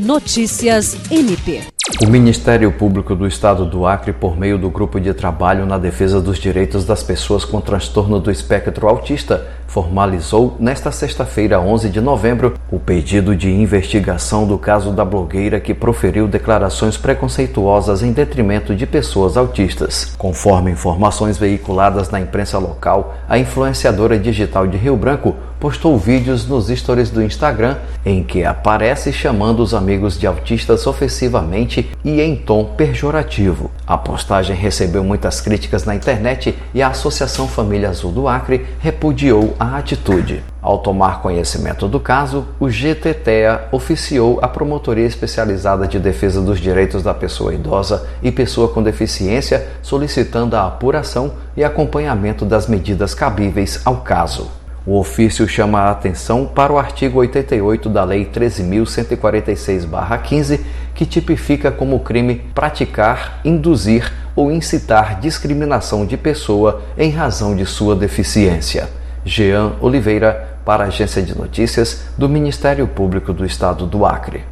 Notícias MP. O Ministério Público do Estado do Acre, por meio do Grupo de Trabalho na Defesa dos Direitos das Pessoas com Transtorno do Espectro Autista, formalizou nesta sexta-feira, 11 de novembro, o pedido de investigação do caso da blogueira que proferiu declarações preconceituosas em detrimento de pessoas autistas. Conforme informações veiculadas na imprensa local, a influenciadora digital de Rio Branco postou vídeos nos stories do Instagram em que aparece chamando os amigos de autistas ofensivamente e em tom pejorativo. A postagem recebeu muitas críticas na internet e a Associação Família Azul do Acre repudiou a atitude. Ao tomar conhecimento do caso, o GTTEA oficiou a Promotoria Especializada de Defesa dos Direitos da Pessoa Idosa e Pessoa com Deficiência, solicitando a apuração e acompanhamento das medidas cabíveis ao caso. O ofício chama a atenção para o artigo 88 da Lei 13.146-15, que tipifica como crime praticar, induzir ou incitar discriminação de pessoa em razão de sua deficiência. Jean Oliveira, para a Agência de Notícias do Ministério Público do Estado do Acre.